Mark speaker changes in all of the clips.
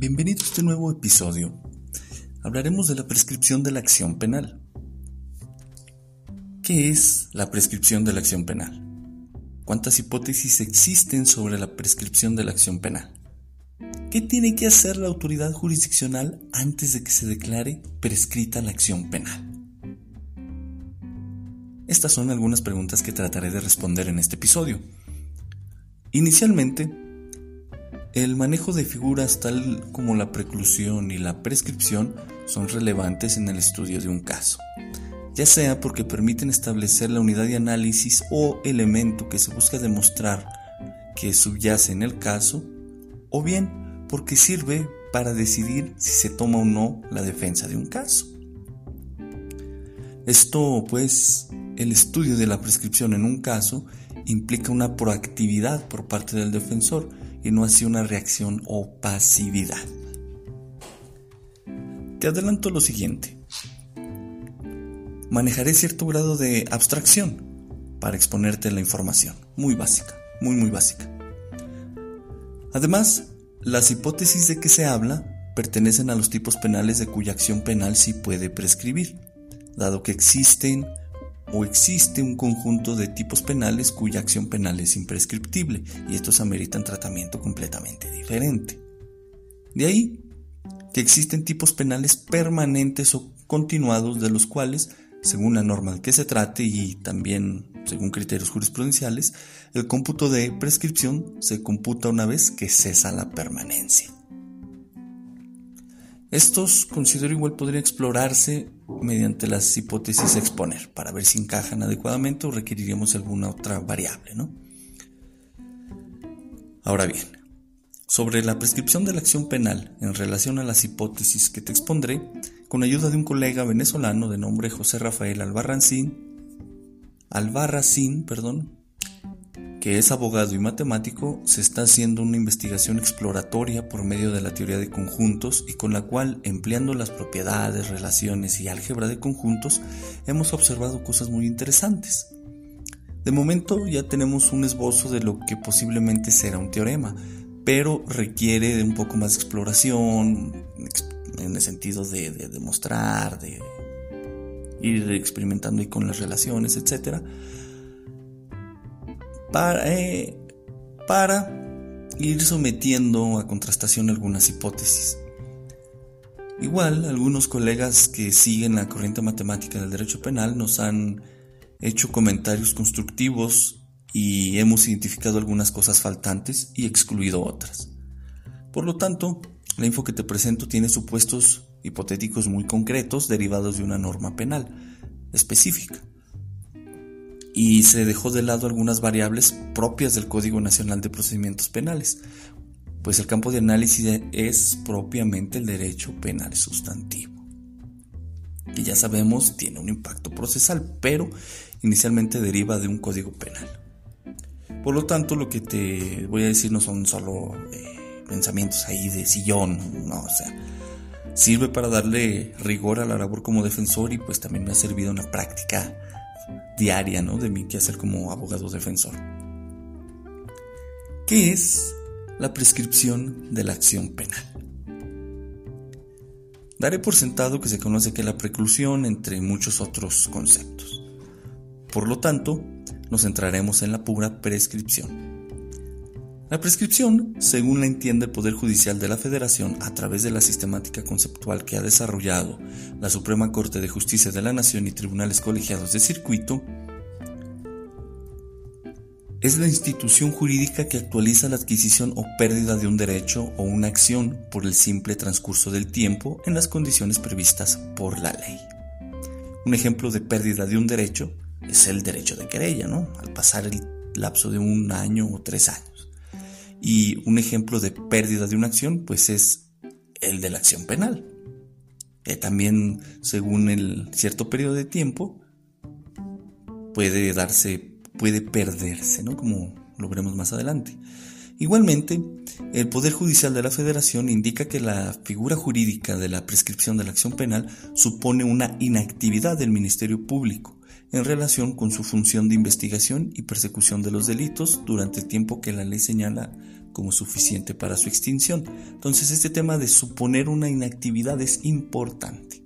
Speaker 1: Bienvenido a este nuevo episodio. Hablaremos de la prescripción de la acción penal. ¿Qué es la prescripción de la acción penal? ¿Cuántas hipótesis existen sobre la prescripción de la acción penal? ¿Qué tiene que hacer la autoridad jurisdiccional antes de que se declare prescrita la acción penal? Estas son algunas preguntas que trataré de responder en este episodio. Inicialmente, el manejo de figuras tal como la preclusión y la prescripción son relevantes en el estudio de un caso ya sea porque permiten establecer la unidad de análisis o elemento que se busca demostrar que subyace en el caso, o bien porque sirve para decidir si se toma o no la defensa de un caso. Esto, pues, el estudio de la prescripción en un caso implica una proactividad por parte del defensor no así una reacción o pasividad. Te adelanto lo siguiente manejaré cierto grado de abstracción para exponerte la información, muy básica, muy muy básica. Además, las hipótesis de que se habla pertenecen a los tipos penales de cuya acción penal sí puede prescribir, dado que existen o existe un conjunto de tipos penales cuya acción penal es imprescriptible y estos ameritan tratamiento completamente diferente. De ahí que existen tipos penales permanentes o continuados de los cuales según la norma que se trate y también según criterios jurisprudenciales, el cómputo de prescripción se computa una vez que cesa la permanencia. Estos considero igual podría explorarse mediante las hipótesis a exponer para ver si encajan adecuadamente o requeriríamos alguna otra variable, ¿no? Ahora bien, sobre la prescripción de la acción penal en relación a las hipótesis que te expondré, con ayuda de un colega venezolano de nombre José Rafael Albarracín, Albarracín, perdón, que es abogado y matemático, se está haciendo una investigación exploratoria por medio de la teoría de conjuntos y con la cual, empleando las propiedades, relaciones y álgebra de conjuntos, hemos observado cosas muy interesantes. De momento ya tenemos un esbozo de lo que posiblemente será un teorema, pero requiere de un poco más de exploración, en el sentido de, demostrar, de ir experimentando y con las relaciones, etc. Para, eh, para ir sometiendo a contrastación algunas hipótesis. Igual, algunos colegas que siguen la corriente matemática del derecho penal nos han hecho comentarios constructivos y hemos identificado algunas cosas faltantes y excluido otras. Por lo tanto, la info que te presento tiene supuestos hipotéticos muy concretos derivados de una norma penal específica. Y se dejó de lado algunas variables propias del Código Nacional de Procedimientos Penales, pues el campo de análisis es propiamente el derecho penal sustantivo. Y ya sabemos, tiene un impacto procesal, pero inicialmente deriva de un código penal. Por lo tanto, lo que te voy a decir no son solo eh, pensamientos ahí de sillón, no, o sea, sirve para darle rigor a la labor como defensor y pues también me ha servido una práctica diaria, ¿no? De mi quehacer como abogado defensor. ¿Qué es la prescripción de la acción penal? Daré por sentado que se conoce que la preclusión entre muchos otros conceptos. Por lo tanto, nos centraremos en la pura prescripción. La prescripción, según la entiende el Poder Judicial de la Federación a través de la sistemática conceptual que ha desarrollado la Suprema Corte de Justicia de la Nación y tribunales colegiados de circuito, es la institución jurídica que actualiza la adquisición o pérdida de un derecho o una acción por el simple transcurso del tiempo en las condiciones previstas por la ley. Un ejemplo de pérdida de un derecho es el derecho de querella, ¿no? Al pasar el lapso de un año o tres años. Y un ejemplo de pérdida de una acción, pues es el de la acción penal. que también, según el cierto periodo de tiempo, puede darse, puede perderse, ¿no? Como lo veremos más adelante. Igualmente, el Poder Judicial de la Federación indica que la figura jurídica de la prescripción de la acción penal supone una inactividad del Ministerio Público en relación con su función de investigación y persecución de los delitos durante el tiempo que la ley señala como suficiente para su extinción. Entonces este tema de suponer una inactividad es importante.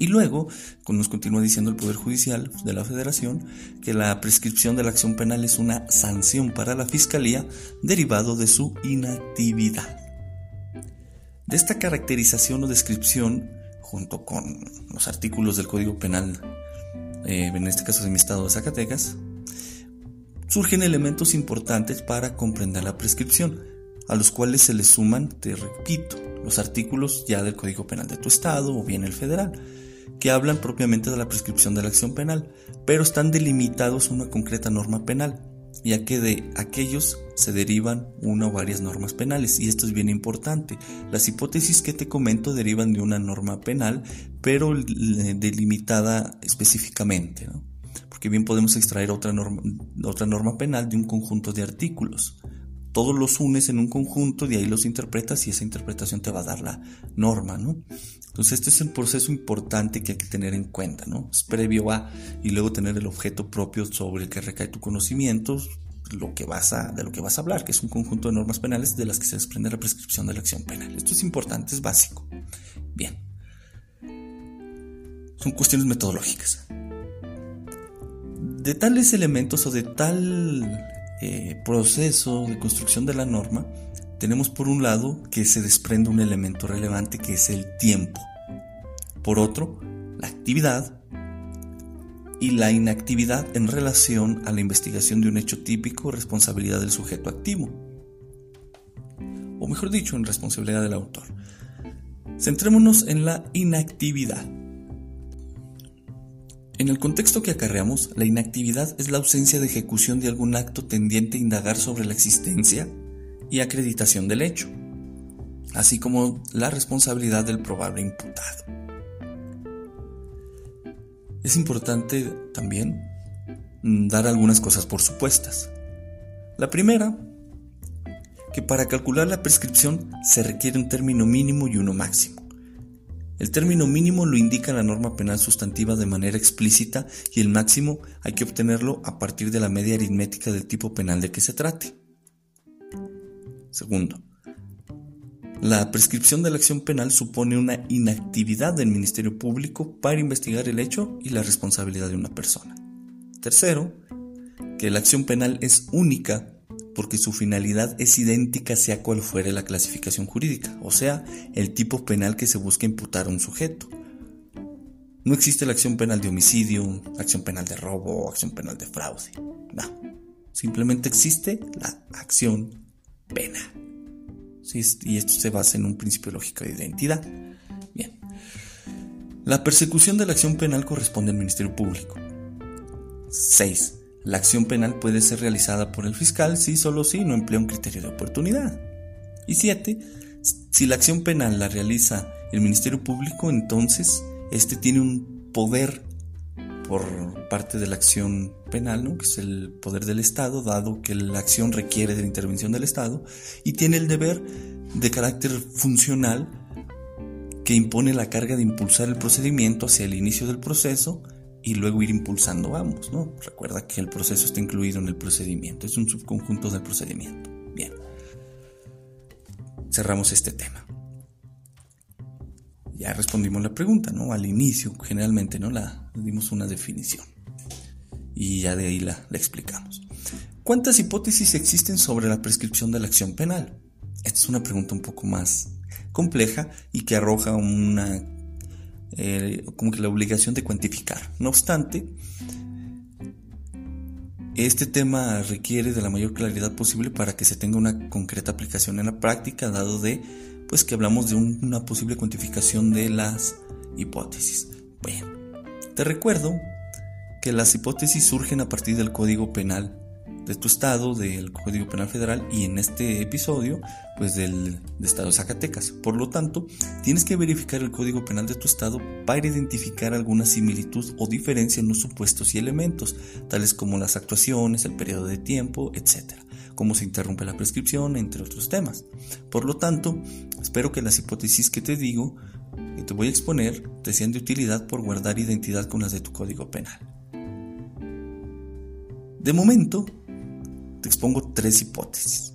Speaker 1: Y luego, nos continúa diciendo el Poder Judicial de la Federación que la prescripción de la acción penal es una sanción para la Fiscalía derivado de su inactividad. De esta caracterización o descripción, junto con los artículos del Código Penal eh, en este caso de mi estado de Zacatecas, surgen elementos importantes para comprender la prescripción, a los cuales se le suman, te repito, los artículos ya del Código Penal de tu estado o bien el federal, que hablan propiamente de la prescripción de la acción penal, pero están delimitados a una concreta norma penal, ya que de aquellos se derivan una o varias normas penales, y esto es bien importante. Las hipótesis que te comento derivan de una norma penal, pero delimitada específicamente, porque bien podemos extraer otra norma, otra norma penal de un conjunto de artículos. Todos los unes en un conjunto, y ahí los interpretas y esa interpretación te va a dar la norma, ¿no? Entonces este es un proceso importante que hay que tener en cuenta, ¿no? Es previo a y luego tener el objeto propio sobre el que recae tu conocimiento, lo que vas a, de lo que vas a hablar, que es un conjunto de normas penales de las que se desprende la prescripción de la acción penal. Esto es importante, es básico. Bien. Son cuestiones metodológicas. De tales elementos o de tal eh, proceso de construcción de la norma, tenemos por un lado que se desprende un elemento relevante que es el tiempo. Por otro, la actividad y la inactividad en relación a la investigación de un hecho típico, responsabilidad del sujeto activo. O mejor dicho, en responsabilidad del autor. Centrémonos en la inactividad. En el contexto que acarreamos, la inactividad es la ausencia de ejecución de algún acto tendiente a indagar sobre la existencia, y acreditación del hecho, así como la responsabilidad del probable imputado. Es importante también mm, dar algunas cosas por supuestas. La primera, que para calcular la prescripción se requiere un término mínimo y uno máximo. El término mínimo lo indica la norma penal sustantiva de manera explícita y el máximo hay que obtenerlo a partir de la media aritmética del tipo penal de que se trate. Segundo, la prescripción de la acción penal supone una inactividad del Ministerio Público para investigar el hecho y la responsabilidad de una persona. Tercero, que la acción penal es única porque su finalidad es idéntica sea cual fuere la clasificación jurídica, o sea, el tipo penal que se busca imputar a un sujeto. No existe la acción penal de homicidio, acción penal de robo acción penal de fraude. No. Simplemente existe la acción pena. y esto se basa en un principio lógico de identidad. Bien. La persecución de la acción penal corresponde al Ministerio Público. 6. La acción penal puede ser realizada por el fiscal si solo si no emplea un criterio de oportunidad. Y 7. Si la acción penal la realiza el Ministerio Público, entonces este tiene un poder por parte de la acción penal, ¿no? que es el poder del Estado, dado que la acción requiere de la intervención del Estado, y tiene el deber de carácter funcional que impone la carga de impulsar el procedimiento hacia el inicio del proceso y luego ir impulsando ambos, ¿no? Recuerda que el proceso está incluido en el procedimiento, es un subconjunto del procedimiento. Bien. Cerramos este tema. Ya respondimos la pregunta, ¿no? Al inicio, generalmente, ¿no? La dimos una definición. Y ya de ahí la, la explicamos. ¿Cuántas hipótesis existen sobre la prescripción de la acción penal? Esta es una pregunta un poco más compleja y que arroja una eh, como que la obligación de cuantificar. No obstante, este tema requiere de la mayor claridad posible para que se tenga una concreta aplicación en la práctica, dado de pues que hablamos de una posible cuantificación de las hipótesis. Bueno, te recuerdo que las hipótesis surgen a partir del Código Penal de tu estado, del Código Penal Federal y en este episodio, pues del estado de Zacatecas. Por lo tanto, tienes que verificar el Código Penal de tu estado para identificar alguna similitud o diferencia en los supuestos y elementos, tales como las actuaciones, el periodo de tiempo, etc. Cómo se interrumpe la prescripción, entre otros temas. Por lo tanto, espero que las hipótesis que te digo, que te voy a exponer, te sean de utilidad por guardar identidad con las de tu Código Penal. De momento, te expongo tres hipótesis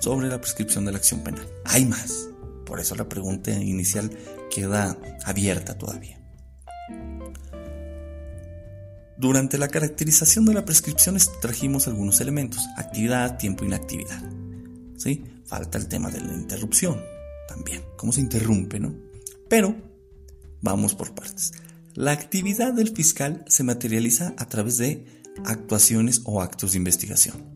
Speaker 1: sobre la prescripción de la acción penal. Hay más, por eso la pregunta inicial queda abierta todavía. Durante la caracterización de la prescripción trajimos algunos elementos, actividad, tiempo, inactividad. ¿Sí? Falta el tema de la interrupción también, cómo se interrumpe, ¿no? Pero vamos por partes. La actividad del fiscal se materializa a través de actuaciones o actos de investigación.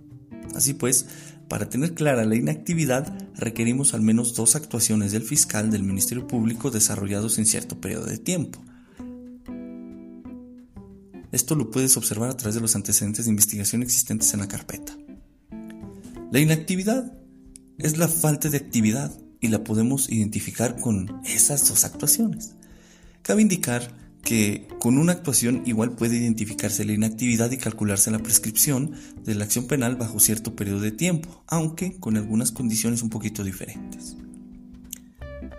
Speaker 1: Así pues, para tener clara la inactividad, requerimos al menos dos actuaciones del fiscal del Ministerio Público desarrollados en cierto periodo de tiempo. Esto lo puedes observar a través de los antecedentes de investigación existentes en la carpeta. La inactividad es la falta de actividad y la podemos identificar con esas dos actuaciones. Cabe indicar que con una actuación igual puede identificarse la inactividad y calcularse la prescripción de la acción penal bajo cierto periodo de tiempo, aunque con algunas condiciones un poquito diferentes.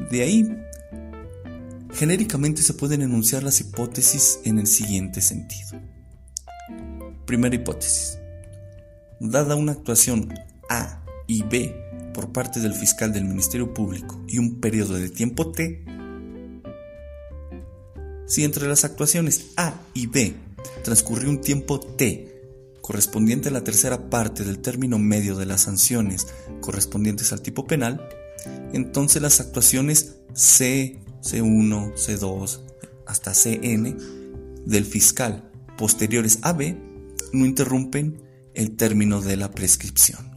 Speaker 1: De ahí, genéricamente se pueden enunciar las hipótesis en el siguiente sentido. Primera hipótesis. Dada una actuación A y B por parte del fiscal del Ministerio Público y un periodo de tiempo T, si entre las actuaciones A y B transcurrió un tiempo T correspondiente a la tercera parte del término medio de las sanciones correspondientes al tipo penal, entonces las actuaciones C, C1, C2 hasta CN del fiscal posteriores a B no interrumpen el término de la prescripción.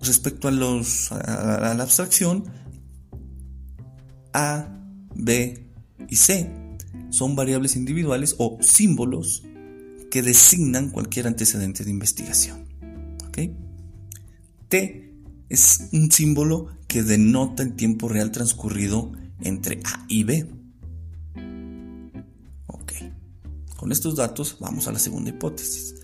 Speaker 1: Respecto a, a la abstracción, a, B y C son variables individuales o símbolos que designan cualquier antecedente de investigación. T es un símbolo que denota el tiempo real transcurrido entre A y B. Con estos datos vamos a la segunda hipótesis.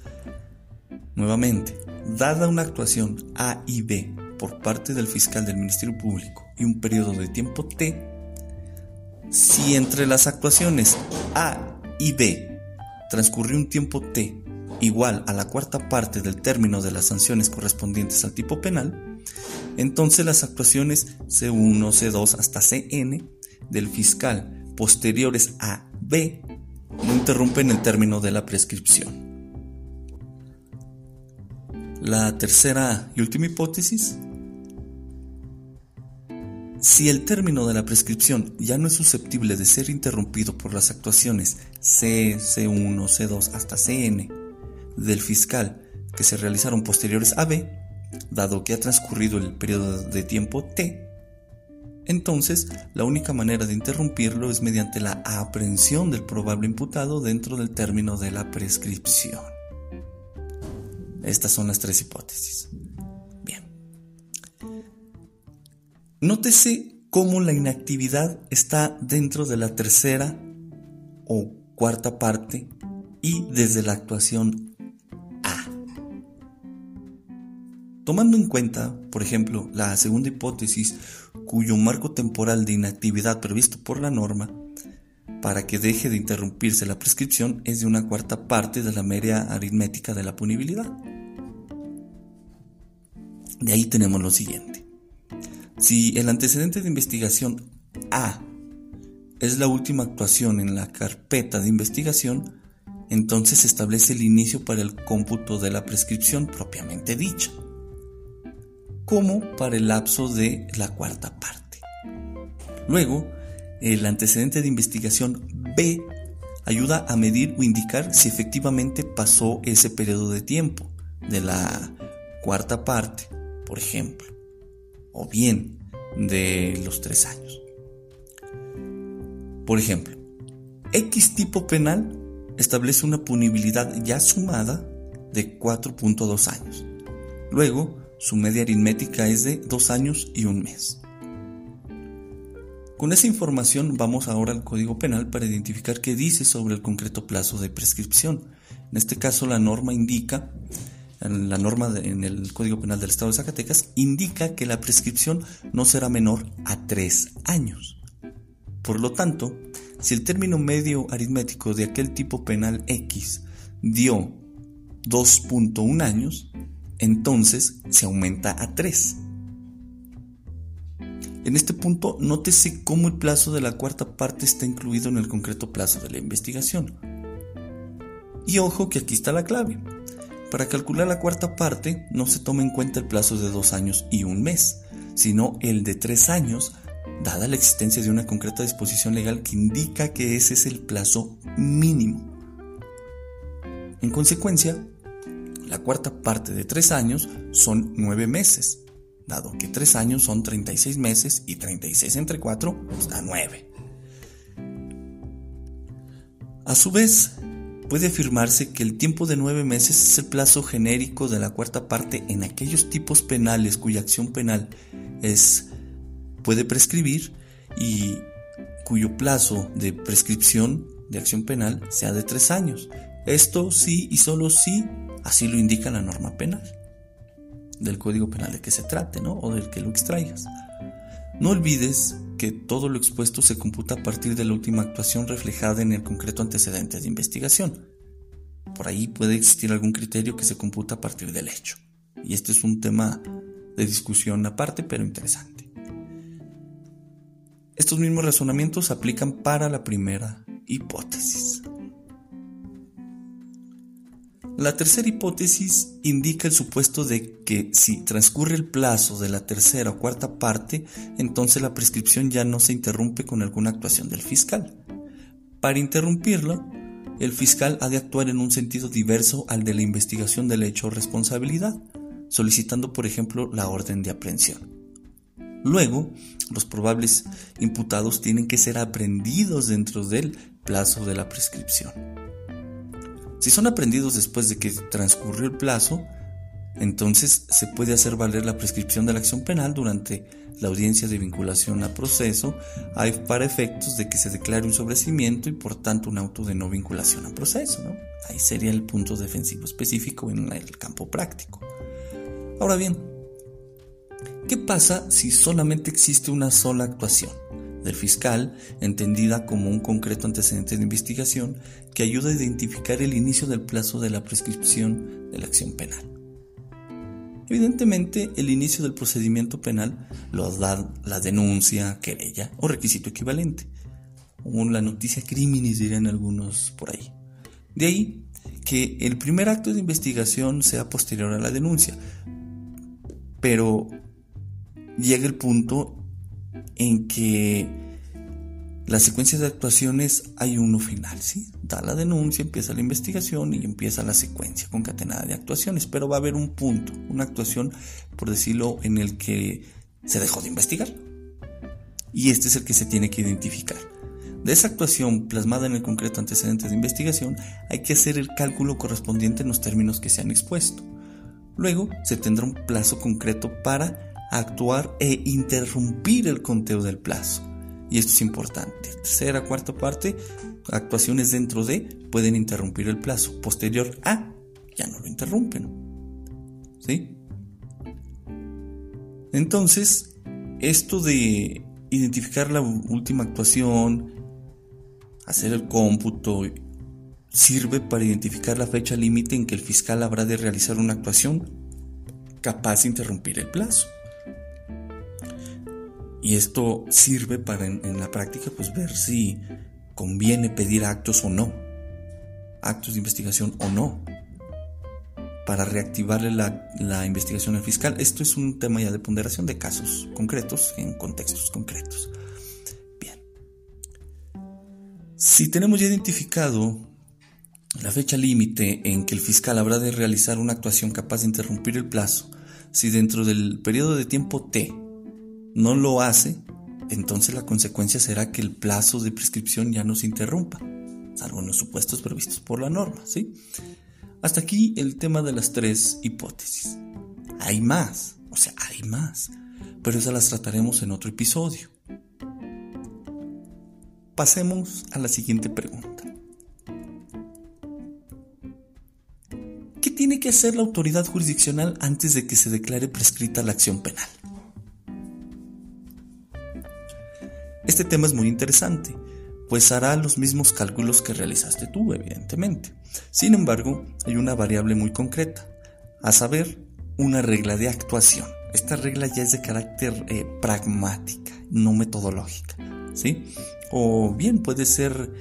Speaker 1: Nuevamente, dada una actuación A y B por parte del fiscal del Ministerio Público y un periodo de tiempo T, si entre las actuaciones A y B transcurrió un tiempo T igual a la cuarta parte del término de las sanciones correspondientes al tipo penal, entonces las actuaciones C1, C2 hasta CN del fiscal posteriores a B no interrumpen el término de la prescripción. La tercera y última hipótesis si el término de la prescripción ya no es susceptible de ser interrumpido por las actuaciones C, C1, C2 hasta CN del fiscal que se realizaron posteriores a B, dado que ha transcurrido el periodo de tiempo T, entonces la única manera de interrumpirlo es mediante la aprehensión del probable imputado dentro del término de la prescripción. Estas son las tres hipótesis. Nótese cómo la inactividad está dentro de la tercera o cuarta parte y desde la actuación A. Tomando en cuenta, por ejemplo, la segunda hipótesis, cuyo marco temporal de inactividad previsto por la norma para que deje de interrumpirse la prescripción es de una cuarta parte de la media aritmética de la punibilidad. De ahí tenemos lo siguiente. Si el antecedente de investigación A es la última actuación en la carpeta de investigación, entonces se establece el inicio para el cómputo de la prescripción propiamente dicha, como para el lapso de la cuarta parte. Luego, el antecedente de investigación B ayuda a medir o indicar si efectivamente pasó ese periodo de tiempo de la cuarta parte, por ejemplo, o bien de los tres años. Por ejemplo, X tipo penal establece una punibilidad ya sumada de 4.2 años. Luego, su media aritmética es de 2 años y un mes. Con esa información vamos ahora al Código Penal para identificar qué dice sobre el concreto plazo de prescripción. En este caso la norma indica, la norma en el Código Penal del Estado de Zacatecas indica que la prescripción no será menor a 3 años. Por lo tanto, si el término medio aritmético de aquel tipo penal X dio 2.1 años, entonces se aumenta a 3. En este punto, nótese cómo el plazo de la cuarta parte está incluido en el concreto plazo de la investigación. Y ojo que aquí está la clave. Para calcular la cuarta parte no se toma en cuenta el plazo de 2 años y un mes, sino el de 3 años dada la existencia de una concreta disposición legal que indica que ese es el plazo mínimo. En consecuencia, la cuarta parte de tres años son nueve meses, dado que tres años son 36 meses y 36 entre 4 da 9. A su vez, puede afirmarse que el tiempo de nueve meses es el plazo genérico de la cuarta parte en aquellos tipos penales cuya acción penal es puede prescribir y cuyo plazo de prescripción de acción penal sea de tres años. Esto sí y solo si así lo indica la norma penal del Código Penal de que se trate, ¿no? O del que lo extraigas. No olvides que todo lo expuesto se computa a partir de la última actuación reflejada en el concreto antecedente de investigación. Por ahí puede existir algún criterio que se computa a partir del hecho. Y este es un tema de discusión aparte, pero interesante. Estos mismos razonamientos se aplican para la primera hipótesis. La tercera hipótesis indica el supuesto de que si transcurre el plazo de la tercera o cuarta parte, entonces la prescripción ya no se interrumpe con alguna actuación del fiscal. Para interrumpirla, el fiscal ha de actuar en un sentido diverso al de la investigación del hecho o responsabilidad, solicitando por ejemplo la orden de aprehensión. Luego, los probables imputados tienen que ser aprendidos dentro del plazo de la prescripción. Si son aprendidos después de que transcurrió el plazo, entonces se puede hacer valer la prescripción de la acción penal durante la audiencia de vinculación a proceso para efectos de que se declare un sobrecimiento y por tanto un auto de no vinculación a proceso. Ahí sería el punto defensivo específico en el campo práctico. Ahora bien, ¿Qué pasa si solamente existe una sola actuación del fiscal, entendida como un concreto antecedente de investigación que ayuda a identificar el inicio del plazo de la prescripción de la acción penal? Evidentemente, el inicio del procedimiento penal lo da la denuncia, querella o requisito equivalente, o la noticia criminis dirían algunos por ahí. De ahí que el primer acto de investigación sea posterior a la denuncia, pero llega el punto en que la secuencia de actuaciones hay uno final, ¿sí? Da la denuncia, empieza la investigación y empieza la secuencia concatenada de actuaciones, pero va a haber un punto, una actuación, por decirlo, en el que se dejó de investigar. Y este es el que se tiene que identificar. De esa actuación plasmada en el concreto antecedente de investigación, hay que hacer el cálculo correspondiente en los términos que se han expuesto. Luego se tendrá un plazo concreto para actuar e interrumpir el conteo del plazo. Y esto es importante. Tercera, cuarta parte, actuaciones dentro de pueden interrumpir el plazo. Posterior a, ya no lo interrumpen. ¿Sí? Entonces, esto de identificar la última actuación, hacer el cómputo sirve para identificar la fecha límite en que el fiscal habrá de realizar una actuación capaz de interrumpir el plazo. Y esto sirve para en, la práctica pues ver si conviene pedir actos o no, actos de investigación o no, para reactivarle la, la investigación al fiscal. Esto es un tema ya de ponderación de casos concretos en contextos concretos. Bien. Si tenemos ya identificado la fecha límite en que el fiscal habrá de realizar una actuación capaz de interrumpir el plazo, si dentro del periodo de tiempo T no lo hace, entonces la consecuencia será que el plazo de prescripción ya no se interrumpa, salvo en los supuestos previstos por la norma, ¿sí? Hasta aquí el tema de las tres hipótesis. Hay más, o sea, hay más, pero esas las trataremos en otro episodio. Pasemos a la siguiente pregunta. ¿Qué tiene que hacer la autoridad jurisdiccional antes de que se declare prescrita la acción penal? Este tema es muy interesante, pues hará los mismos cálculos que realizaste tú, evidentemente. Sin embargo, hay una variable muy concreta, a saber, una regla de actuación. Esta regla ya es de carácter eh, pragmática, no metodológica, ¿sí? O bien puede ser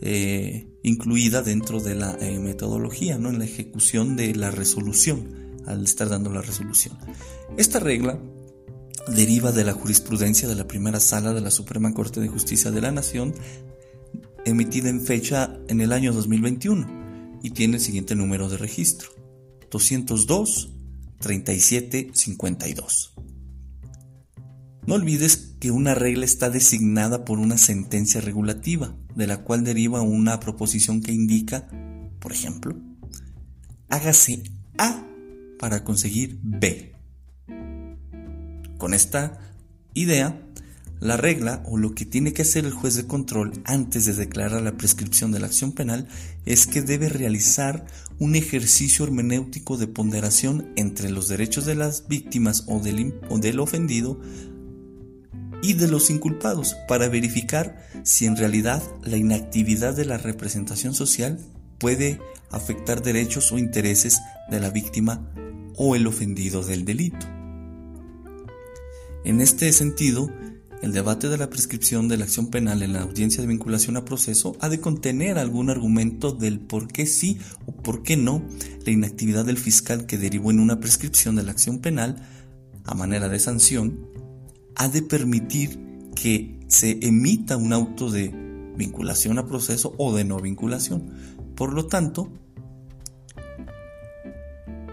Speaker 1: eh, incluida dentro de la eh, metodología, ¿no? en la ejecución de la resolución, al estar dando la resolución. Esta regla deriva de la jurisprudencia de la primera sala de la Suprema Corte de Justicia de la Nación, emitida en fecha en el año 2021 y tiene el siguiente número de registro, 202 37 52. No olvides que una regla está designada por una sentencia regulativa, de la cual deriva una proposición que indica, por ejemplo, hágase A para conseguir B. Con esta idea, la regla o lo que tiene que hacer el juez de control antes de declarar la prescripción de la acción penal es que debe realizar un ejercicio hermenéutico de ponderación entre los derechos de las víctimas o del, del ofendido y de los inculpados para verificar si en realidad la inactividad de la representación social puede afectar derechos o intereses de la víctima o el ofendido del delito. En este sentido, el debate de la prescripción de la acción penal en la audiencia de vinculación a proceso ha de contener algún argumento del por qué sí o por qué no la inactividad del fiscal que derivó en una prescripción de la acción penal a manera de sanción ha de permitir que se emita un auto de vinculación a proceso o de no vinculación. Por lo tanto,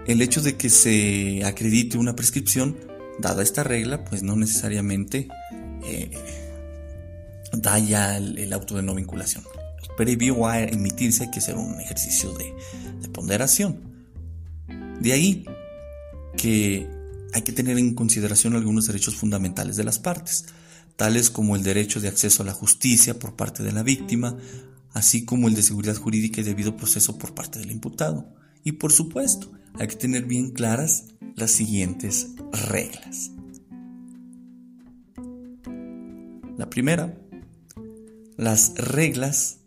Speaker 1: el hecho de que se acredite una prescripción, dada esta regla, pues no necesariamente eh, da ya el, auto de no vinculación. Previo a emitirse hay que hacer un ejercicio de, de ponderación. De ahí que hay que tener en consideración algunos derechos fundamentales de las partes, tales como el derecho de acceso a la justicia por parte de la víctima, así como el de seguridad jurídica y debido proceso por parte del imputado. Y por supuesto, hay que tener bien claras las siguientes reglas. La primera, las reglas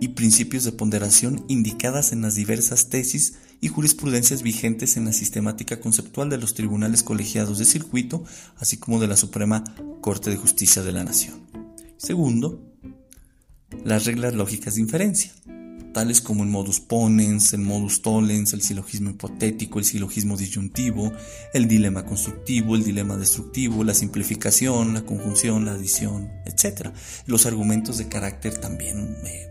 Speaker 1: y principios de ponderación indicadas en las diversas tesis y jurisprudencias vigentes en la sistemática conceptual de los tribunales colegiados de circuito, así como de la Suprema Corte de Justicia de la Nación. Segundo, las reglas lógicas de inferencia, tales como el modus ponens, el modus tollens, el silogismo hipotético, el silogismo disyuntivo, el dilema constructivo, el dilema destructivo, la simplificación, la conjunción, la adición, etc. Los argumentos de carácter también eh,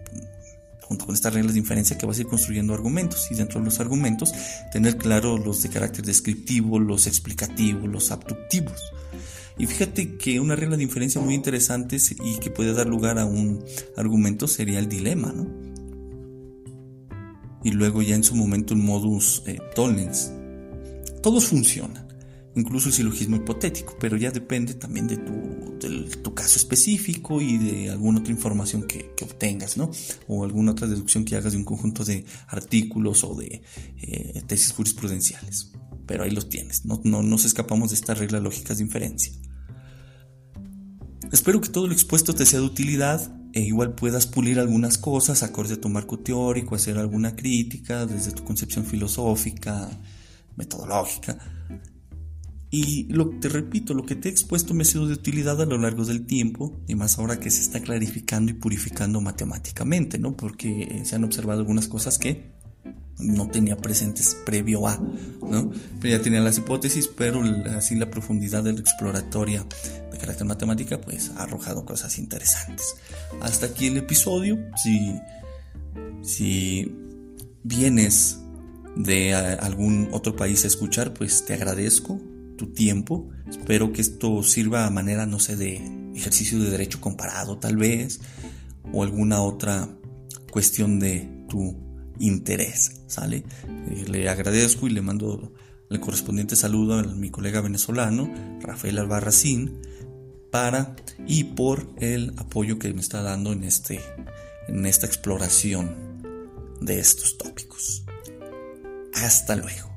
Speaker 1: junto con estas reglas de inferencia que vas a ir construyendo argumentos y dentro de los argumentos tener claro los de carácter descriptivo, los explicativos, los abductivos. Y fíjate que una regla de inferencia muy interesante y que puede dar lugar a un argumento sería el dilema, ¿no? Y luego ya en su momento un modus eh, tollens. Todos funcionan incluso el silogismo hipotético, pero ya depende también de tu, caso específico y de alguna otra información que, obtengas, ¿no? O alguna otra deducción que hagas de un conjunto de artículos o de eh, tesis jurisprudenciales. Pero ahí los tienes, no, no nos escapamos de estas reglas lógicas de inferencia. Espero que todo lo expuesto te sea de utilidad e igual puedas pulir algunas cosas acorde a tu marco teórico, hacer alguna crítica desde tu concepción filosófica, metodológica. Y lo, te repito, lo que te he expuesto me ha sido de utilidad a lo largo del tiempo, y más ahora que se está clarificando y purificando matemáticamente, ¿no? Porque se han observado algunas cosas que no tenía presentes previo a, ¿no? Pero ya tenía las hipótesis, pero así la profundidad de la exploratoria de carácter matemática, pues ha arrojado cosas interesantes. Hasta aquí el episodio. Si, si vienes de algún otro país a escuchar, pues te agradezco tu tiempo. Espero que esto sirva a manera, no sé, de ejercicio de derecho comparado tal vez, o alguna otra cuestión de tu interés, ¿sale? Eh, le agradezco y le mando el correspondiente saludo a mi colega venezolano, Rafael Albarracín, para y por el apoyo que me está dando en, este, en esta exploración de estos tópicos. Hasta luego.